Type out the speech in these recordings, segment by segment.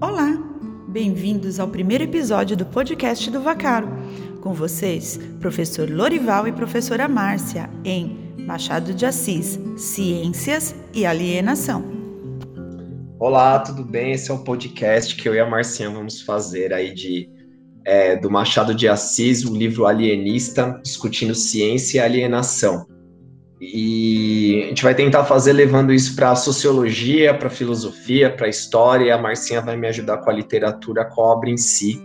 Olá, bem-vindos ao primeiro episódio do podcast do Vacaro. Com vocês, professor Lorival e professora Márcia, em Machado de Assis, Ciências e Alienação. Olá, tudo bem? Esse é o podcast que eu e a Marcinha vamos fazer aí de é, do Machado de Assis, o livro Alienista, discutindo ciência e alienação. E a gente vai tentar fazer levando isso para a sociologia, para a filosofia, para a história. A Marcinha vai me ajudar com a literatura, obra em si.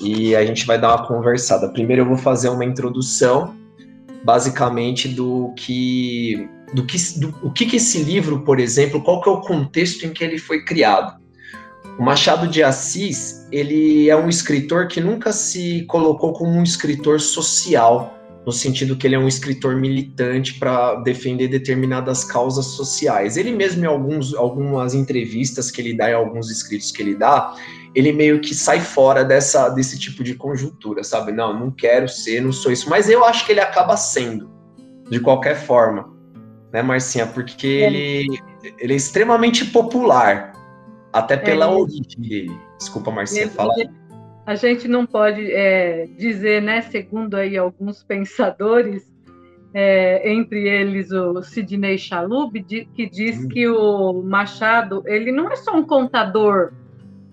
E a gente vai dar uma conversada. Primeiro eu vou fazer uma introdução, basicamente do que do que do, o que, que esse livro, por exemplo, qual que é o contexto em que ele foi criado. O Machado de Assis, ele é um escritor que nunca se colocou como um escritor social no sentido que ele é um escritor militante para defender determinadas causas sociais. Ele mesmo, em alguns, algumas entrevistas que ele dá, em alguns escritos que ele dá, ele meio que sai fora dessa, desse tipo de conjuntura, sabe? Não, não quero ser, não sou isso. Mas eu acho que ele acaba sendo, de qualquer forma, né, Marcinha? Porque é. ele, ele é extremamente popular, até pela é. origem dele. Desculpa, Marcinha, ele, fala. Ele, a gente não pode é, dizer, né, segundo aí alguns pensadores, é, entre eles o Sidney Chalub, que diz que o Machado ele não é só um contador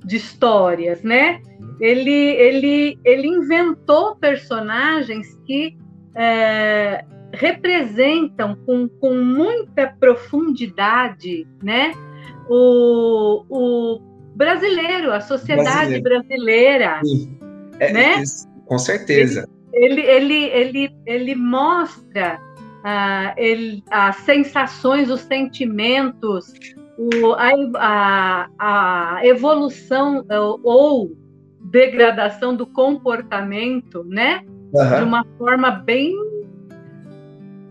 de histórias, né? Ele, ele, ele inventou personagens que é, representam com, com muita profundidade, né? O, o brasileiro, a sociedade brasileira. É, né? com certeza. Ele, ele, ele, ele mostra uh, ele, as sensações, os sentimentos, o, a, a, a evolução uh, ou degradação do comportamento, né? Uhum. De uma forma bem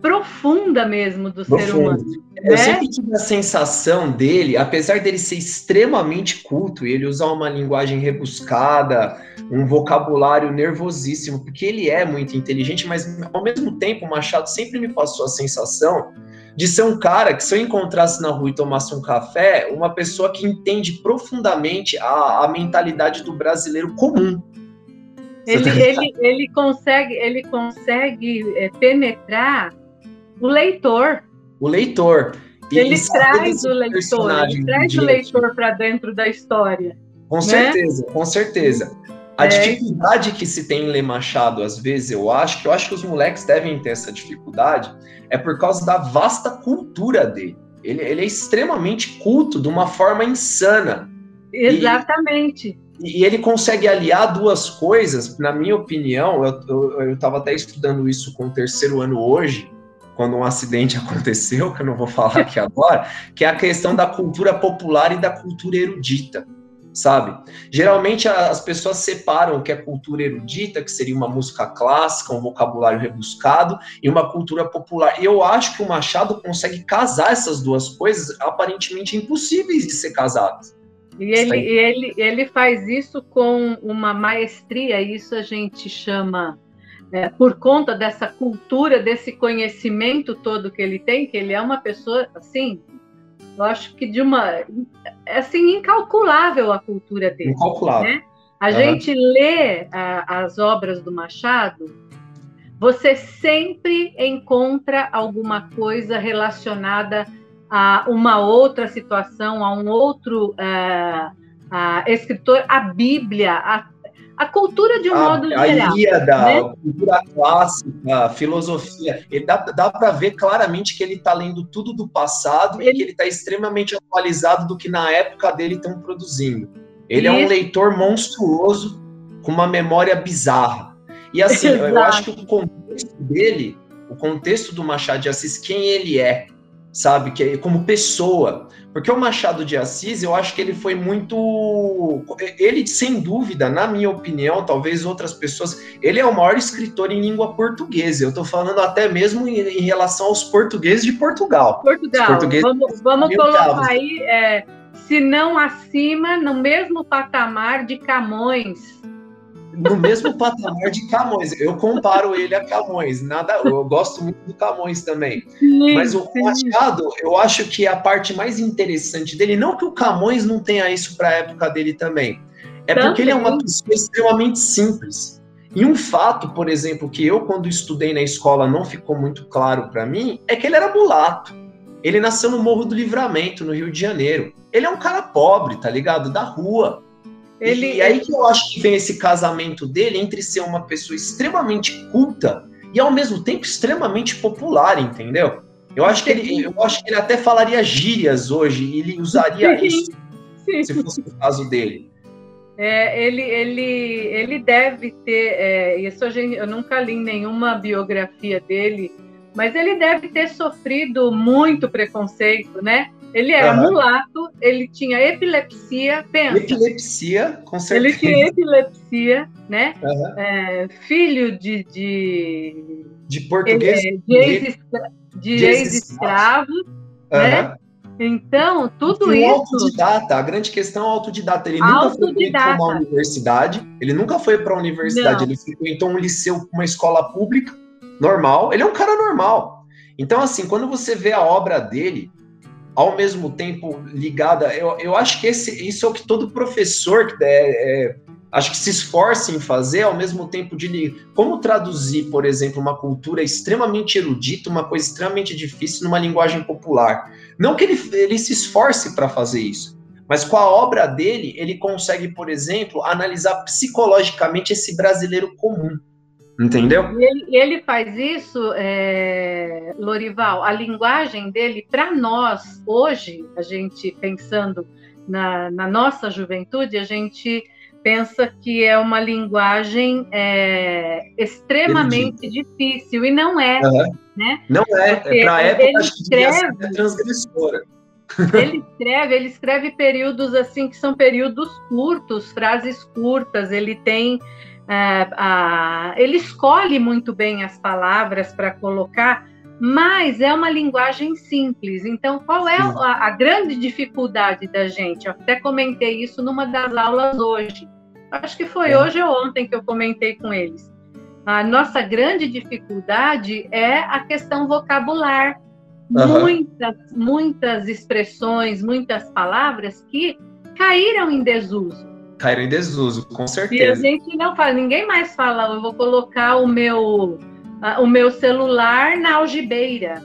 profunda mesmo do Profundo. ser humano. Eu né? sempre tive a sensação dele, apesar dele ser extremamente culto e ele usar uma linguagem rebuscada, um vocabulário nervosíssimo, porque ele é muito inteligente, mas ao mesmo tempo o Machado sempre me passou a sensação de ser um cara que se eu encontrasse na rua e tomasse um café, uma pessoa que entende profundamente a, a mentalidade do brasileiro comum. Ele, ele, ele consegue, ele consegue é, penetrar o leitor. O leitor. E ele traz o leitor, ele traz o leitor para dentro da história. Com né? certeza, com certeza. A é. dificuldade que se tem em ler Machado, às vezes, eu acho, que eu acho que os moleques devem ter essa dificuldade, é por causa da vasta cultura dele. Ele, ele é extremamente culto de uma forma insana. Exatamente. E, e ele consegue aliar duas coisas, na minha opinião, eu estava até estudando isso com o terceiro ano hoje, quando um acidente aconteceu, que eu não vou falar aqui agora, que é a questão da cultura popular e da cultura erudita, sabe? Geralmente as pessoas separam o que é cultura erudita, que seria uma música clássica, um vocabulário rebuscado, e uma cultura popular. E eu acho que o Machado consegue casar essas duas coisas aparentemente impossíveis de ser casadas. E ele, ele, ele faz isso com uma maestria, isso a gente chama é, por conta dessa cultura, desse conhecimento todo que ele tem, que ele é uma pessoa assim, eu acho que de uma é assim incalculável a cultura dele. Incalculável. Né? A uhum. gente lê a, as obras do Machado, você sempre encontra alguma coisa relacionada a uma outra situação, a um outro uh, uh, escritor, a Bíblia, a a cultura de um a, modo a geral. A Ilíada, né? a cultura clássica, a filosofia. Ele dá, dá para ver claramente que ele está lendo tudo do passado ele... e que ele está extremamente atualizado do que na época dele estão produzindo. Ele Isso. é um leitor monstruoso com uma memória bizarra. E assim, eu acho que o contexto dele, o contexto do Machado de Assis, quem ele é, sabe? Que como pessoa. Porque o Machado de Assis, eu acho que ele foi muito. Ele, sem dúvida, na minha opinião, talvez outras pessoas, ele é o maior escritor em língua portuguesa. Eu estou falando até mesmo em, em, relação aos portugueses de Portugal. Portugal. Vamos, vamos colocar aí, é, se não acima, no mesmo patamar de Camões. No mesmo patamar de Camões. Eu comparo ele a Camões. Nada, eu gosto muito do Camões também. Sim, Mas o sim. Machado, eu acho que a parte mais interessante dele, não que o Camões não tenha isso para a época dele também, é também. porque ele é uma pessoa extremamente simples. E um fato, por exemplo, que eu quando estudei na escola não ficou muito claro para mim, é que ele era mulato. Ele nasceu no Morro do Livramento, no Rio de Janeiro. Ele é um cara pobre, tá ligado? Da rua. Ele, e aí que eu acho que vem esse casamento dele entre ser uma pessoa extremamente culta e ao mesmo tempo extremamente popular, entendeu? Eu acho que ele, eu acho que ele até falaria gírias hoje ele usaria Sim. isso Sim. se fosse o caso dele. É, ele, ele, ele deve ter, é, isso eu nunca li nenhuma biografia dele, mas ele deve ter sofrido muito preconceito, né? Ele era uhum. mulato, ele tinha epilepsia, pensa. Epilepsia, com certeza. Ele tinha epilepsia, né? Uhum. É, filho de, de. De português. É, de ex-escravos, ex uhum. né? Então, tudo e isso. autodidata, a grande questão é autodidata. Ele nunca foi para uma universidade, ele nunca foi para a universidade, Não. ele frequentou um liceu, uma escola pública, normal. Ele é um cara normal. Então, assim, quando você vê a obra dele, ao mesmo tempo ligada. Eu, eu acho que esse, isso é o que todo professor é, é, acho que se esforça em fazer, ao mesmo tempo de como traduzir, por exemplo, uma cultura extremamente erudita, uma coisa extremamente difícil numa linguagem popular. Não que ele, ele se esforce para fazer isso, mas com a obra dele, ele consegue, por exemplo, analisar psicologicamente esse brasileiro comum. Entendeu? Ele, ele faz isso, é, Lorival, a linguagem dele, para nós, hoje, a gente pensando na, na, nossa juventude, a gente pensa que é uma linguagem é, extremamente difícil, e não é. Uhum. Né? Não é, é para a época escreve, é transgressora. Ele escreve, ele escreve períodos assim que são períodos curtos, frases curtas, ele tem é, a, ele escolhe muito bem as palavras para colocar, mas é uma linguagem simples. Então, qual é a, a, grande dificuldade da gente? Eu até comentei isso numa das aulas hoje. Acho que foi é. hoje ou ontem que eu comentei com eles. A nossa grande dificuldade é a questão vocabular. Uhum. Muitas, muitas expressões, muitas palavras que caíram em desuso caíram em desuso, com certeza. E a gente não fala, ninguém mais fala, eu vou colocar o meu, o meu celular na algibeira,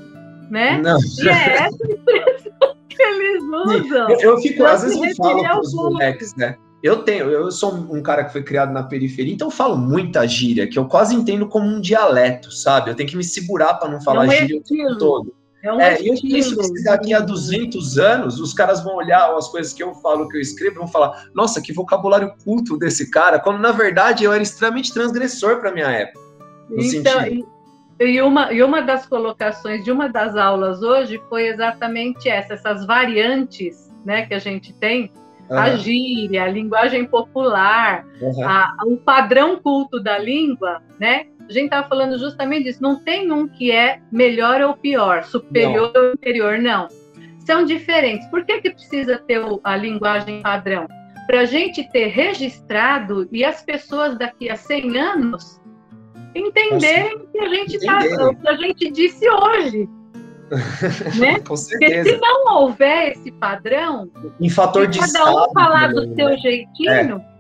né? Não. E é essa expressão que eles usam. Eu, eu fico, às vezes eu falo para os moleques, né? Eu tenho, eu sou um cara que foi criado na periferia, então eu falo muita gíria, que eu quase entendo como um dialeto, sabe? Eu tenho que me segurar para não falar é gíria o tempo todo. É, um é e eu penso que daqui a 200 anos, os caras vão olhar as coisas que eu falo, que eu escrevo, e vão falar: nossa, que vocabulário culto desse cara, quando na verdade eu era extremamente transgressor para minha época. Então, e, e, uma, e uma das colocações de uma das aulas hoje foi exatamente essa: essas variantes né, que a gente tem. Uhum. A gíria, a linguagem popular, uhum. a, o padrão culto da língua, né? A gente estava falando justamente disso. Não tem um que é melhor ou pior, superior não. ou inferior, não. São diferentes. Por que, que precisa ter a linguagem padrão? Para a gente ter registrado e as pessoas daqui a 100 anos entenderem o que a gente tá, que a gente disse hoje. né? Com certeza. Porque se não houver esse padrão, em fator de cada um falar do né? seu jeitinho, é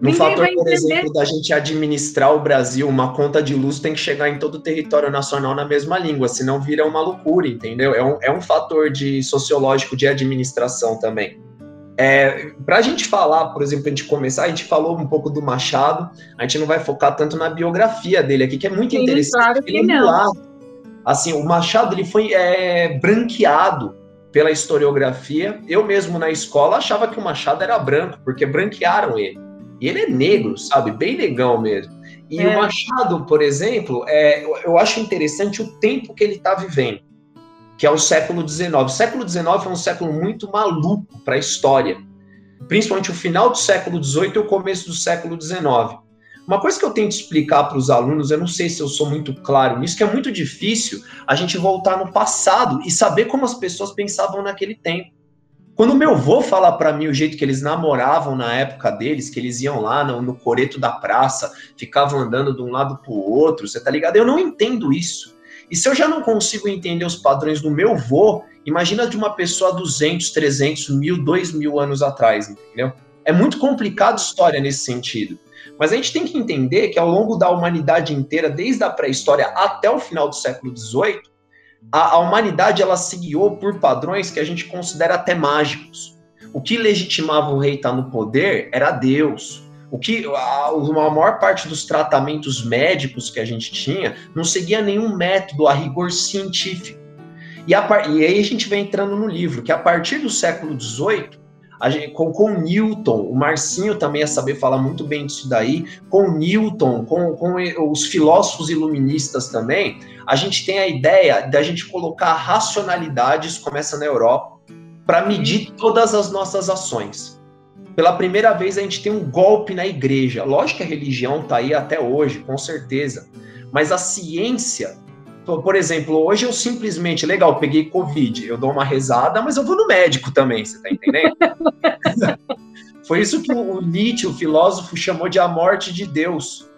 no fator, por exemplo, da gente administrar o Brasil, uma conta de luz tem que chegar em todo o território nacional na mesma língua, senão vira uma loucura, entendeu? É um, é um fator de sociológico de administração também. É, para a gente falar, por exemplo, a gente começar, a gente falou um pouco do Machado, a gente não vai focar tanto na biografia dele aqui, que é muito Sim, interessante. Claro que não. Assim, o Machado ele foi é, branqueado pela historiografia. Eu mesmo na escola achava que o Machado era branco, porque branquearam ele. E ele é negro, sabe? Bem legal mesmo. E é. o Machado, por exemplo, é, eu acho interessante o tempo que ele está vivendo, que é o século XIX. O século XIX é um século muito maluco para a história, principalmente o final do século XVIII e o começo do século XIX. Uma coisa que eu tento explicar para os alunos, eu não sei se eu sou muito claro nisso, que é muito difícil a gente voltar no passado e saber como as pessoas pensavam naquele tempo. Quando meu avô fala para mim o jeito que eles namoravam na época deles, que eles iam lá no, no coreto da praça, ficavam andando de um lado pro outro, você tá ligado? Eu não entendo isso. E se eu já não consigo entender os padrões do meu vô, imagina de uma pessoa 200, 300, mil, 2 mil anos atrás, entendeu? É muito complicado a história nesse sentido. Mas a gente tem que entender que ao longo da humanidade inteira, desde a pré-história até o final do século XVIII, a, a humanidade ela se guiou por padrões que a gente considera até mágicos. O que legitimava o rei estar no poder era Deus. O que a, a maior parte dos tratamentos médicos que a gente tinha não seguia nenhum método a rigor científico. E, a, e aí a gente vem entrando no livro, que a partir do século XVIII, Gente, com, com Newton, o Marcinho também ia saber falar muito bem disso daí, com Newton, com, com os filósofos iluministas também, a gente tem a ideia da gente colocar racionalidades, começa na Europa, para medir todas as nossas ações. Pela primeira vez a gente tem um golpe na igreja. Lógico que a religião está aí até hoje, com certeza. Mas a ciência por exemplo, hoje eu simplesmente, legal, peguei Covid, eu dou uma rezada, mas eu vou no médico também, você tá entendendo? Foi isso que o Nietzsche, o filósofo, chamou de a morte de Deus.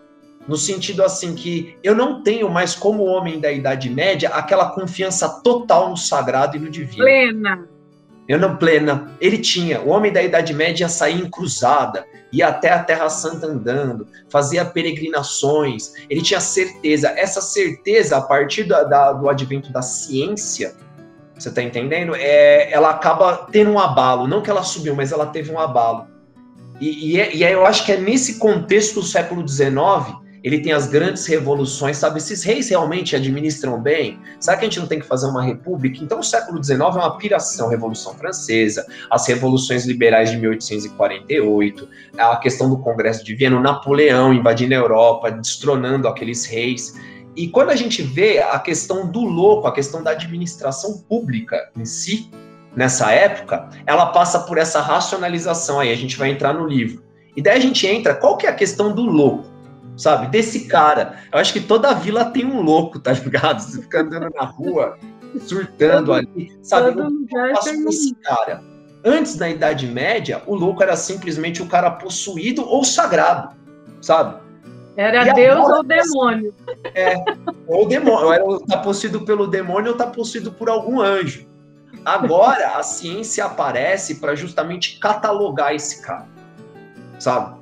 No sentido assim que eu não tenho mais, como homem da Idade Média, aquela confiança total no sagrado e no divino. Plena. Não plena. Ele tinha. O homem da Idade Média ia sair em cruzada, ia até a Terra Santa andando, fazia peregrinações. Ele tinha certeza. Essa certeza, a partir da, da, do advento da ciência, você está entendendo? É, ela acaba tendo um abalo. Não que ela subiu, mas ela teve um abalo. E, e, é, e eu acho que é nesse contexto do século XIX ele tem as grandes revoluções, sabe? Esses reis realmente administram bem? Será que a gente não tem que fazer uma república? Então, o século XIX é uma piração, Revolução Francesa, as revoluções liberais de 1848, a questão do Congresso de Viena, o Napoleão invadindo a Europa, destronando aqueles reis. E quando a gente vê a questão do louco, a questão da administração pública em si, nessa época, ela passa por essa racionalização aí, a gente vai entrar no livro. E daí a gente entra, qual que é a questão do louco? Sabe? Desse cara. Eu acho que toda vila tem um louco, tá ligado? Você fica andando na rua, surtando ali, sabe? Todo lugar tem esse cara. Antes, na Idade Média, o louco era simplesmente o cara possuído ou sagrado, sabe? Era e Deus agora, ou demônio. É, ou demônio. Era tá possuído pelo demônio ou tá possuído por algum anjo. Agora, a ciência aparece para justamente catalogar esse cara, sabe?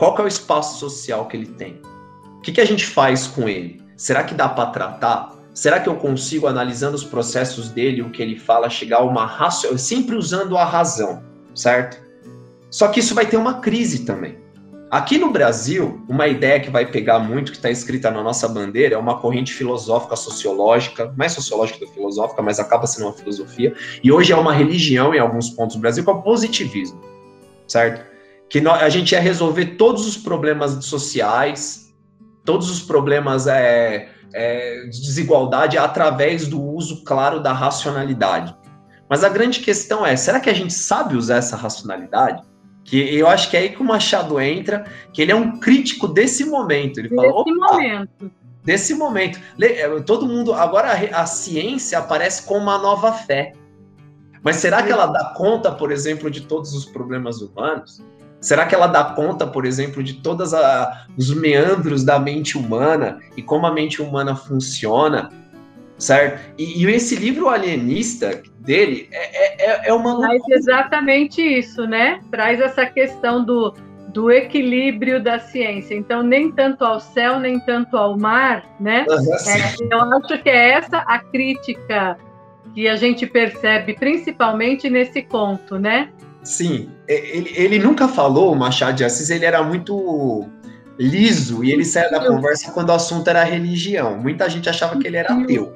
Qual que é o espaço social que ele tem? O que, que a gente faz com ele? Será que dá para tratar? Será que eu consigo, analisando os processos dele, o que ele fala, chegar a uma raciocínio, sempre usando a razão, certo? Só que isso vai ter uma crise também. Aqui no Brasil, uma ideia que vai pegar muito, que está escrita na nossa bandeira, é uma corrente filosófica sociológica, mais sociológica do que filosófica, mas acaba sendo uma filosofia, e hoje é uma religião em alguns pontos do Brasil, que é o positivismo, certo? Que a gente ia resolver todos os problemas sociais, todos os problemas é, é, de desigualdade através do uso claro da racionalidade. Mas a grande questão é, será que a gente sabe usar essa racionalidade? Que eu acho que é aí que o Machado entra, que ele é um crítico desse momento. Ele fala, desse momento. Desse momento. É, todo mundo. Agora a, a ciência aparece com uma nova fé. Mas será que ela dá conta, por exemplo, de todos os problemas humanos? Será que ela dá conta, por exemplo, de todos os meandros da mente humana e como a mente humana funciona? Certo? E, e esse livro alienista dele é, é, é uma. Traz exatamente isso, né? Traz essa questão do, do equilíbrio da ciência. Então, nem tanto ao céu, nem tanto ao mar, né? É, eu acho que é essa a crítica que a gente percebe, principalmente nesse conto, né? Sim, ele, ele nunca falou, o Machado de Assis, ele era muito liso e ele saía da conversa quando o assunto era religião. Muita gente achava que ele era ateu.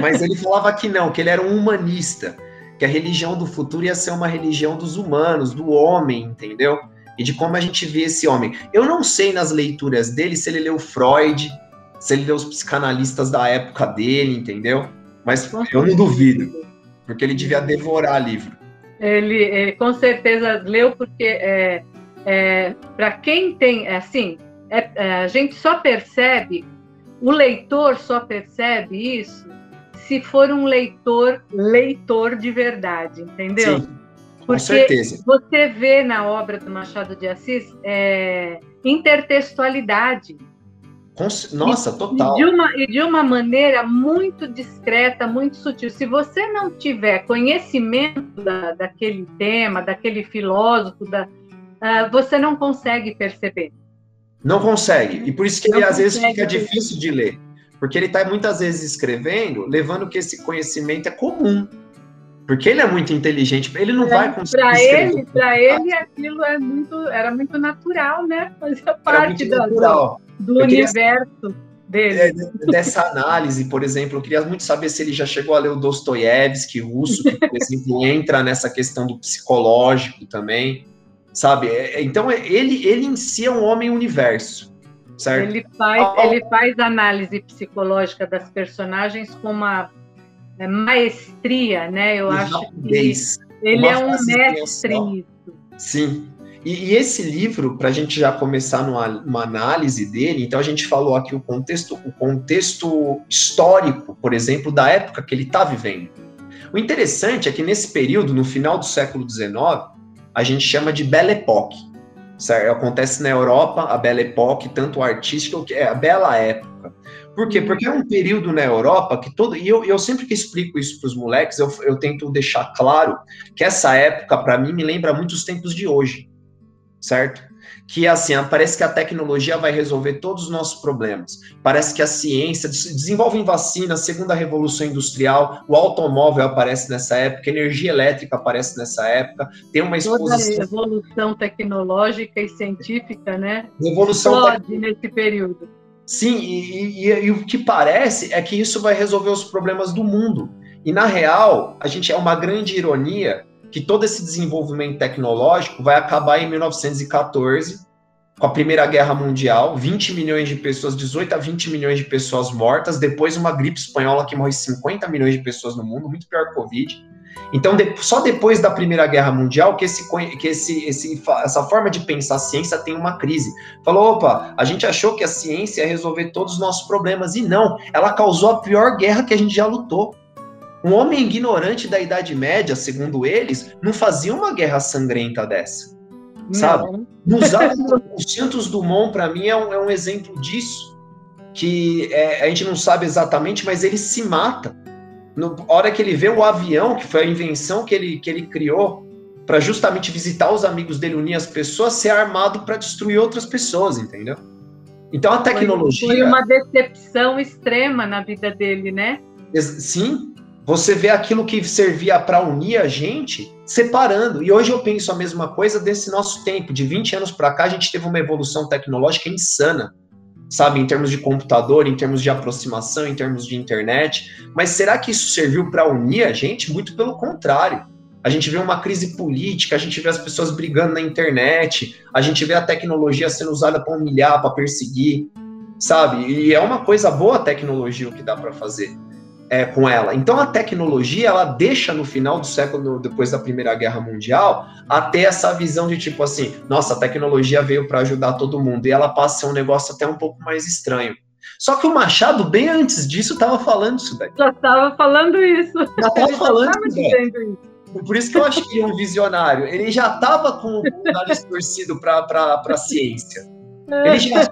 Mas ele falava que não, que ele era um humanista, que a religião do futuro ia ser uma religião dos humanos, do homem, entendeu? E de como a gente vê esse homem. Eu não sei nas leituras dele se ele leu Freud, se ele leu os psicanalistas da época dele, entendeu? Mas eu não duvido, porque ele devia devorar livro. Ele, ele com certeza leu porque é, é, para quem tem é assim é, a gente só percebe o leitor só percebe isso se for um leitor leitor de verdade entendeu Sim. Porque Com certeza. você vê na obra do Machado de Assis é, intertextualidade. Nossa, total. E de, uma, e de uma maneira muito discreta, muito sutil. Se você não tiver conhecimento da, daquele tema, daquele filósofo, da, uh, você não consegue perceber. Não consegue. E por isso que não ele, às vezes fica difícil de ler. Porque ele está muitas vezes escrevendo, levando que esse conhecimento é comum. Porque ele é muito inteligente, ele não é, vai conseguir. Para ele, para ele aquilo é muito, era muito natural, né? Fazia parte do, do universo dele. É, dessa análise, por exemplo, eu queria muito saber se ele já chegou a ler o Dostoiévski russo, que, por exemplo, entra nessa questão do psicológico também, sabe? É, então, ele, ele em si é um homem universo. Certo? Ele faz, ele faz análise psicológica das personagens com uma é, maestria, né? Eu acho que ele é um mestre nisso. Sim. E, e, esse livro, para a gente já começar numa, uma análise dele, então a gente falou aqui o contexto, o contexto histórico, por exemplo, da época que ele está vivendo. O interessante é que nesse período, no final do século XIX, a gente chama de Belle Époque. Certo? Acontece na Europa a Belle Époque, tanto artística, que é a Bela Época. Por quê? Porque é um período na Europa que todo. E eu, eu sempre que explico isso para os moleques, eu, eu tento deixar claro que essa época, para mim, me lembra muito os tempos de hoje. Certo? Que assim, parece que a tecnologia vai resolver todos os nossos problemas. Parece que a ciência desenvolve vacina, segunda revolução industrial, o automóvel aparece nessa época, energia elétrica aparece nessa época, tem uma exposição. Toda revolução tecnológica e científica, né? Revolução Explode tec... nesse período. Sim, e, e, e, o que parece é que isso vai resolver os problemas do mundo. E na real, a gente é uma grande ironia que todo esse desenvolvimento tecnológico vai acabar em 1914, com a Primeira Guerra Mundial, 20 milhões de pessoas, 18 a 20 milhões de pessoas mortas, depois uma gripe espanhola que morre 50 milhões de pessoas no mundo, muito pior que o Covid. Então, só depois da Primeira Guerra Mundial que, esse, que esse, esse, essa forma de pensar a ciência tem uma crise. Falou, opa, a gente achou que a ciência ia resolver todos os nossos problemas, e não, ela causou a pior guerra que a gente já lutou. Um homem ignorante da Idade Média, segundo eles, não fazia uma guerra sangrenta dessa. Não. Sabe? Nos o Santos Dumont, para mim, é um, é um, exemplo disso. Que é, a gente não sabe exatamente, mas ele se mata na hora que ele vê o avião, que foi a invenção que ele, que ele criou para justamente visitar os amigos dele, unir as pessoas, ser armado para destruir outras pessoas, entendeu? Então a tecnologia. Foi uma decepção extrema na vida dele, né? Sim. Você vê aquilo que servia para unir a gente separando. E hoje eu penso a mesma coisa desse nosso tempo. De 20 anos para cá, a gente teve uma evolução tecnológica insana sabe, em termos de computador, em termos de aproximação, em termos de internet. Mas será que isso serviu para unir a gente? Muito pelo contrário. A gente vê uma crise política, a gente vê as pessoas brigando na internet, a gente vê a tecnologia sendo usada para humilhar, para perseguir, sabe? E é uma coisa boa a tecnologia o que dá para fazer é, com ela. Então a tecnologia ela deixa no final do século, depois da Primeira Guerra Mundial, até essa visão de tipo assim, nossa, a tecnologia veio para ajudar todo mundo e ela passa a ser um negócio até um pouco mais estranho. Só que o Machado, bem antes disso, estava falando isso daí. Já estava falando isso. Já estava falando isso. Por isso que eu acho que ele é um visionário. Ele já estava com o nariz torcido para a ciência. Ele já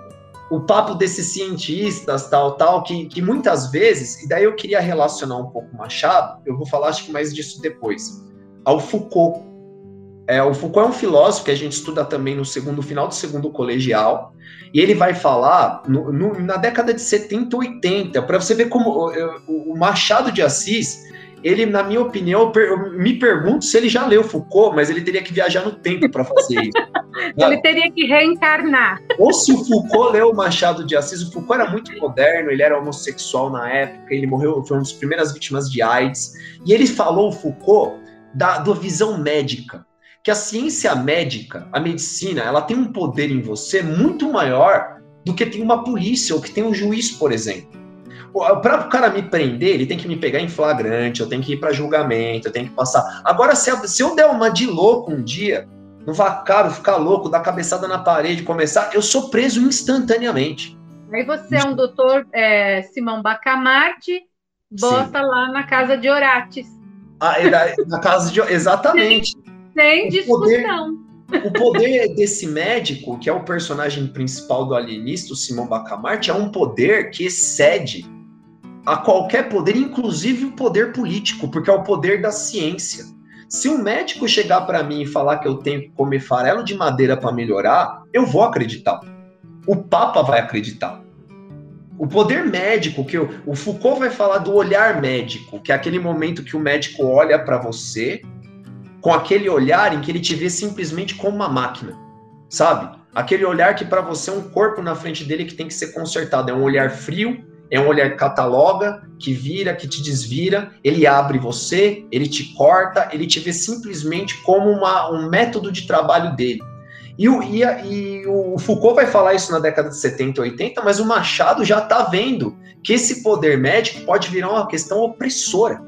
o papo desses cientistas, tal, tal, que, que muitas vezes, e daí eu queria relacionar um pouco Machado, eu vou falar acho que mais disso depois, ao Foucault. É, o Foucault é um filósofo que a gente estuda também no segundo final do segundo colegial, e ele vai falar no, no, na década de 70, 80, para você ver como o, o Machado de Assis ele, na minha opinião, eu me pergunto se ele já leu Foucault, mas ele teria que viajar no tempo para fazer isso. ele teria que reencarnar. Ou se o Foucault leu Machado de Assis, o Foucault era muito moderno, ele era homossexual na época, ele morreu, foi uma das primeiras vítimas de AIDS, e ele falou, Foucault, da, da visão médica, que a ciência médica, a medicina, ela tem um poder em você muito maior do que tem uma polícia ou que tem um juiz, por exemplo. Para o cara me prender, ele tem que me pegar em flagrante, eu tenho que ir para julgamento, eu tenho que passar. Agora, se, se eu der uma de louco um dia, no vacaro, ficar louco, dar cabeçada na parede, começar, eu sou preso instantaneamente. Aí você é um doutor é, Simão Bacamarte, bota Sim. lá na casa de Orates. Ah, na casa de. Exatamente. Sem discussão. O poder desse médico, que é o personagem principal do alienista, o Simão Bacamarte, é um poder que excede a qualquer poder, inclusive o poder político, porque é o poder da ciência. Se um médico chegar para mim e falar que eu tenho que comer farelo de madeira para melhorar, eu vou acreditar. O Papa vai acreditar. O poder médico, que o, o Foucault vai falar do olhar médico, que é aquele momento que o médico olha para você com aquele olhar em que ele te vê simplesmente como uma máquina, sabe? Aquele olhar que para você é um corpo na frente dele que tem que ser consertado, é um olhar frio, é um olhar que cataloga, que vira, que te desvira, ele abre você, ele te corta, ele te vê simplesmente como uma, um método de trabalho dele. E o, e, e o Foucault vai falar isso na década de 70, 80, mas o Machado já está vendo que esse poder médico pode virar uma questão opressora.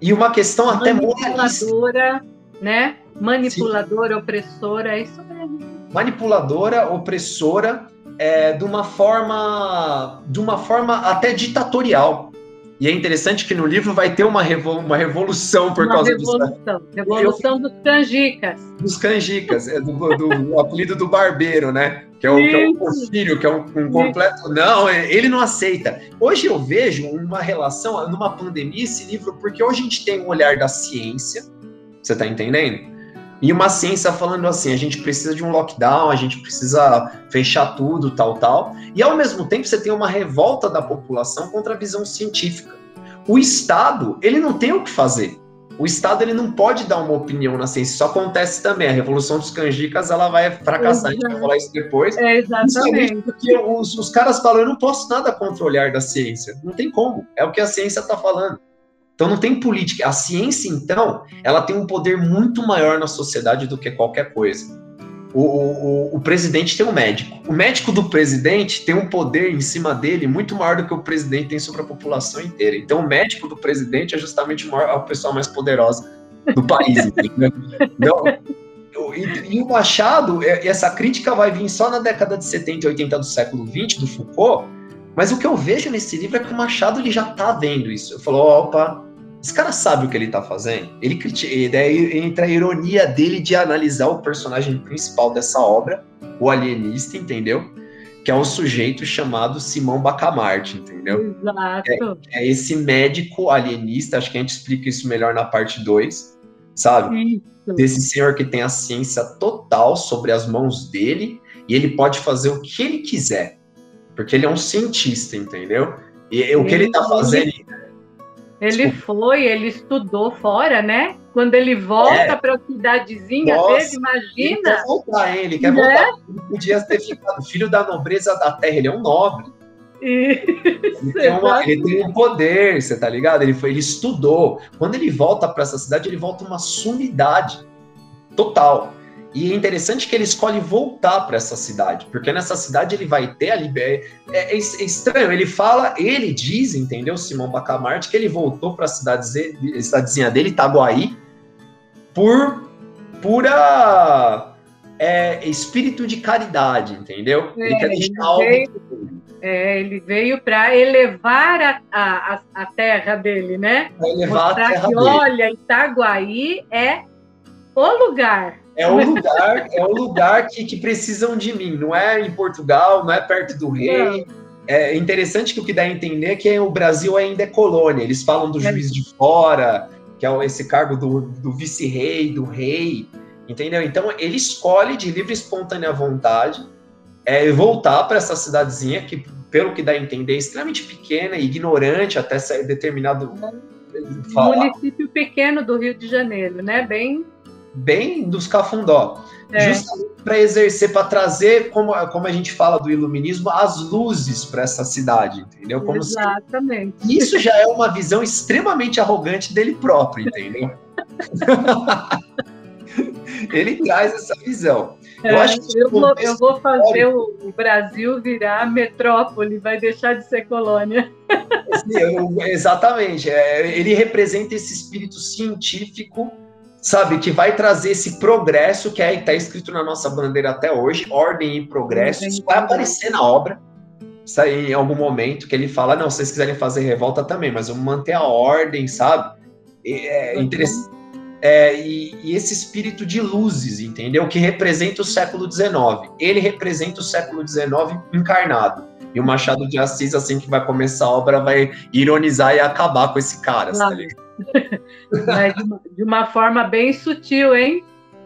E uma questão até manipuladora, né? Manipuladora, Sim. opressora, é isso mesmo. Manipuladora, opressora, é, de uma forma, de uma forma até ditatorial. E é interessante que no livro vai ter uma, revol uma revolução por uma causa revolução. disso. Revolução dos canjicas. Dos canjicas, é do, do apelido do barbeiro, né? Que é o, que é o Porfírio, que é um, um completo. Não, é, ele não aceita. Hoje eu vejo uma relação, numa pandemia, esse livro, porque hoje a gente tem um olhar da ciência, você está entendendo? E uma ciência falando assim, a gente precisa de um lockdown, a gente precisa fechar tudo, tal, tal. E ao mesmo tempo você tem uma revolta da população contra a visão científica. O Estado, ele não tem o que fazer. O Estado ele não pode dar uma opinião na ciência. Isso acontece também. A revolução dos canjicas ela vai fracassar. A gente vai falar isso depois. É exatamente. Porque os, os caras falam, eu não posso nada contra o olhar da ciência. Não tem como. É o que a ciência está falando. Então não tem política. A ciência, então, ela tem um poder muito maior na sociedade do que qualquer coisa. O, o, o, presidente tem um médico. O médico do presidente tem um poder em cima dele muito maior do que o presidente tem sobre a população inteira. Então, o médico do presidente é justamente o maior, a pessoa mais poderosa do país. Então, e, e, o Machado, essa crítica vai vir só na década de 70 e 80 do século 20, do Foucault, mas o que eu vejo nesse livro é que o Machado ele já está vendo isso. Eu falo, opa, esse cara sabe o que ele tá fazendo. Ele critica, daí entra a ironia dele de analisar o personagem principal dessa obra, o alienista, entendeu? Que é o sujeito chamado Simão Bacamarte, entendeu? Exato. É, é, esse médico alienista, acho que a gente explica isso melhor na parte 2, sabe? Isso. Desse senhor que tem a ciência total sobre as mãos dele e ele pode fazer o que ele quiser, porque ele é um cientista, entendeu? E o que ele tá fazendo ele foi, ele estudou fora, né? Quando ele volta é. para a cidadezinha Nossa, dele, imagina. Ele quer voltar, ele quer né? voltar. Ele podia ter ficado filho da nobreza da terra, ele é um nobre. Isso, ele, tem uma, ele tem um poder, você tá ligado? Ele, foi, ele estudou. Quando ele volta para essa cidade, ele volta uma sumidade total. E é interessante que ele escolhe voltar para essa cidade, porque nessa cidade ele vai ter a liberdade. É, é, é, estranho, ele fala, ele diz, entendeu, Simão Bacamarte, que ele voltou para a cidadezinha dele, Itaguaí, por pura é, espírito de caridade, entendeu? É, ele quer deixar ele algo. Veio, é, ele veio para elevar a, a, a, terra dele, né? Pra elevar Mostrar a terra que, dele. olha, Itaguaí é o lugar é o lugar, é o lugar que, que precisam de mim. Não é em Portugal, não é perto do rei. É interessante que o que dá a entender é que o Brasil ainda é colônia. Eles falam do é. juiz de fora, que é esse cargo do, do vice-rei, do rei, entendeu? Então ele escolhe de livre e espontânea vontade é, voltar para essa cidadezinha que, pelo que dá a entender, é extremamente pequena, ignorante até ser determinado. Falar. Município pequeno do Rio de Janeiro, né? Bem bem dos cafundó. É. Justamente para exercer, para trazer, como, como a gente fala do iluminismo, as luzes para essa cidade, entendeu? Como Exatamente. Se... Isso já é uma visão extremamente arrogante dele próprio, entendeu? Ele traz essa visão. É, eu, acho que eu, vou, eu vou fazer o Brasil virar metrópole, vai deixar de ser colônia. Sim, eu, exatamente. É, ele representa esse espírito científico sabe, que vai trazer esse progresso que está é, escrito na nossa bandeira até hoje, ordem e progresso, isso vai aparecer na obra, aí, em algum momento, que ele fala, não, se vocês quiserem fazer revolta também, mas vamos manter a ordem, sabe? É, interessante, é, e, e, esse espírito de luzes, entendeu? Que representa o século XIX. Ele representa o século XIX encarnado. E o Machado de Assis, assim que vai começar a obra, vai ironizar e acabar com esse cara, tá Mas de uma, de uma forma bem sutil, hein?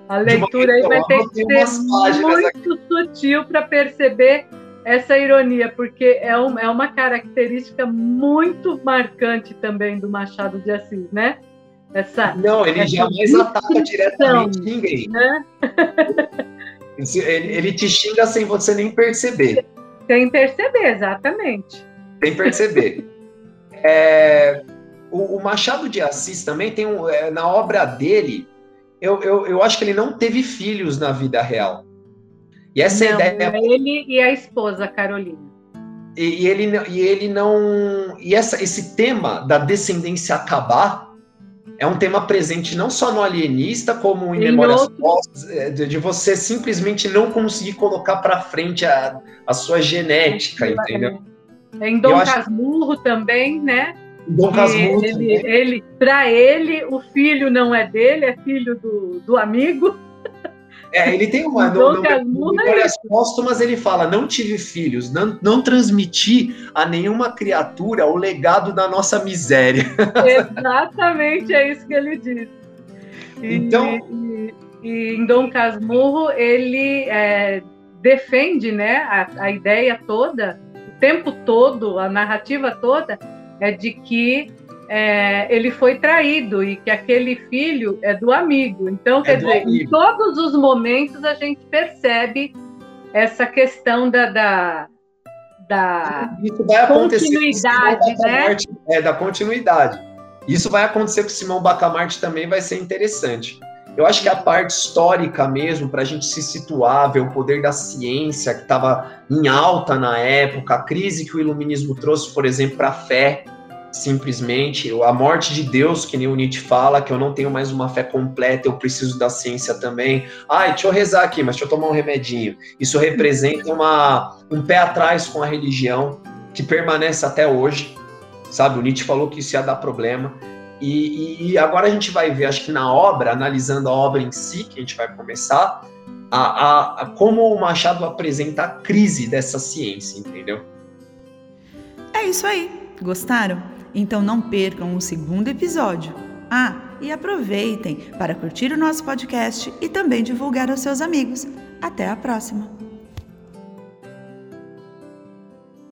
A leitura aí vai ter que ser muito aqui. sutil para perceber essa ironia, porque é, um, é uma característica muito marcante também do Machado de Assis, né? Essa, Não, ele essa jamais ataca diretamente ninguém. Né? ele, ele te xinga sem você nem perceber. Sem perceber, exatamente. Sem perceber. É, o, o, Machado de Assis também tem um, é, na obra dele, eu, eu, eu acho que ele não teve filhos na vida real. E essa não, ideia. É ele e a esposa, Carolina. E, e, ele, e ele não. E essa, esse tema da descendência acabar é um tema presente não só no alienista, como em, em Memórias Postas, é, de, de, você simplesmente não conseguir colocar para frente a, a sua genética, é, entendeu? Em Dom Casmurro acho... também, né? Dom Casmurro. Ele, ele para ele, o filho não é dele, é filho do, do amigo. É, ele tem uma. No, no, no Memórias Póstumas ele fala: não tive filhos, não, não transmiti a nenhuma criatura o legado da nossa miséria. Exatamente, é isso que ele diz. E, então. E, e em Dom Casmurro ele é, defende né, a, a ideia toda, o tempo todo, a narrativa toda, é de que é, ele foi traído e que aquele filho é do amigo. Então, é quer dizer, amigo. em todos os momentos a gente percebe essa questão da, da, da Isso vai continuidade, né? É, da continuidade. Isso vai acontecer com o Simão Bacamarte também, vai ser interessante. Eu acho que a parte histórica mesmo, para a gente se situar, ver o poder da ciência que estava em alta na época, a crise que o iluminismo trouxe, por exemplo, para a fé, simplesmente a morte de Deus, que nem o Nietzsche fala, que eu não tenho mais uma fé completa, eu preciso da ciência também. Ai, deixa eu rezar aqui, mas deixa eu tomar um remedinho. Isso representa uma, um pé atrás com a religião, que permanece até hoje, sabe? O Nietzsche falou que isso ia dar problema. E, e, agora a gente vai ver, acho que na obra, analisando a obra em si, que a gente vai começar, a, a, a como o Machado apresenta a crise dessa ciência, entendeu? É isso aí. Gostaram? Então não percam o segundo episódio. Ah, e aproveitem para curtir o nosso podcast e também divulgar aos seus amigos. Até a próxima!